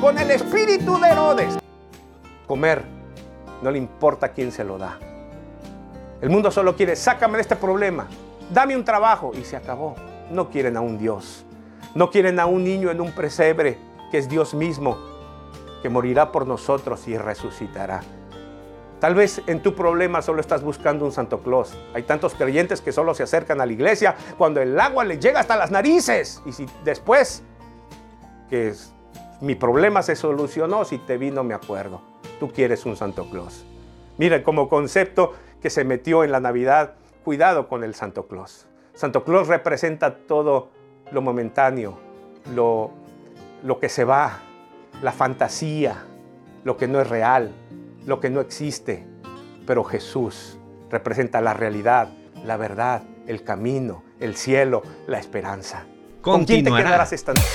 con el espíritu de Herodes. Comer, no le importa quién se lo da. El mundo solo quiere, sácame de este problema, dame un trabajo y se acabó. No quieren a un Dios. No quieren a un niño en un presebre que es Dios mismo, que morirá por nosotros y resucitará. Tal vez en tu problema solo estás buscando un Santo Claus. Hay tantos creyentes que solo se acercan a la iglesia cuando el agua les llega hasta las narices. Y si después que mi problema se solucionó, si te vi no me acuerdo. Tú quieres un Santo Claus. Mira, como concepto que se metió en la Navidad, cuidado con el Santo Claus. Santo Claus representa todo lo momentáneo, lo, lo que se va, la fantasía, lo que no es real, lo que no existe. Pero Jesús representa la realidad, la verdad, el camino, el cielo, la esperanza. ¿Con quién te quedarás esta noche?